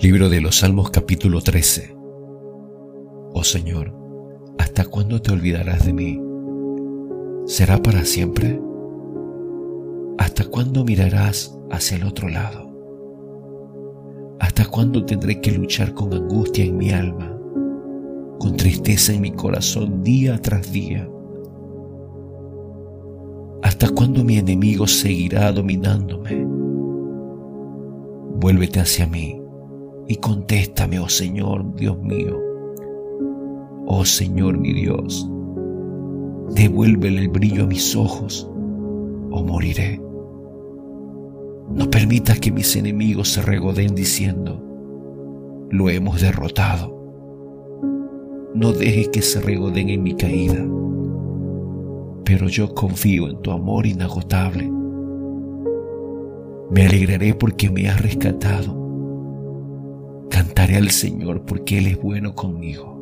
Libro de los Salmos capítulo 13. Oh Señor, ¿hasta cuándo te olvidarás de mí? ¿Será para siempre? ¿Hasta cuándo mirarás hacia el otro lado? ¿Hasta cuándo tendré que luchar con angustia en mi alma, con tristeza en mi corazón día tras día? ¿Hasta cuándo mi enemigo seguirá dominándome? Vuélvete hacia mí y contéstame, oh Señor, Dios mío. Oh Señor mi Dios, devuélvele el brillo a mis ojos o moriré. No permitas que mis enemigos se regoden diciendo, lo hemos derrotado. No dejes que se regoden en mi caída, pero yo confío en tu amor inagotable. Me alegraré porque me has rescatado Cantaré al Señor porque Él es bueno conmigo.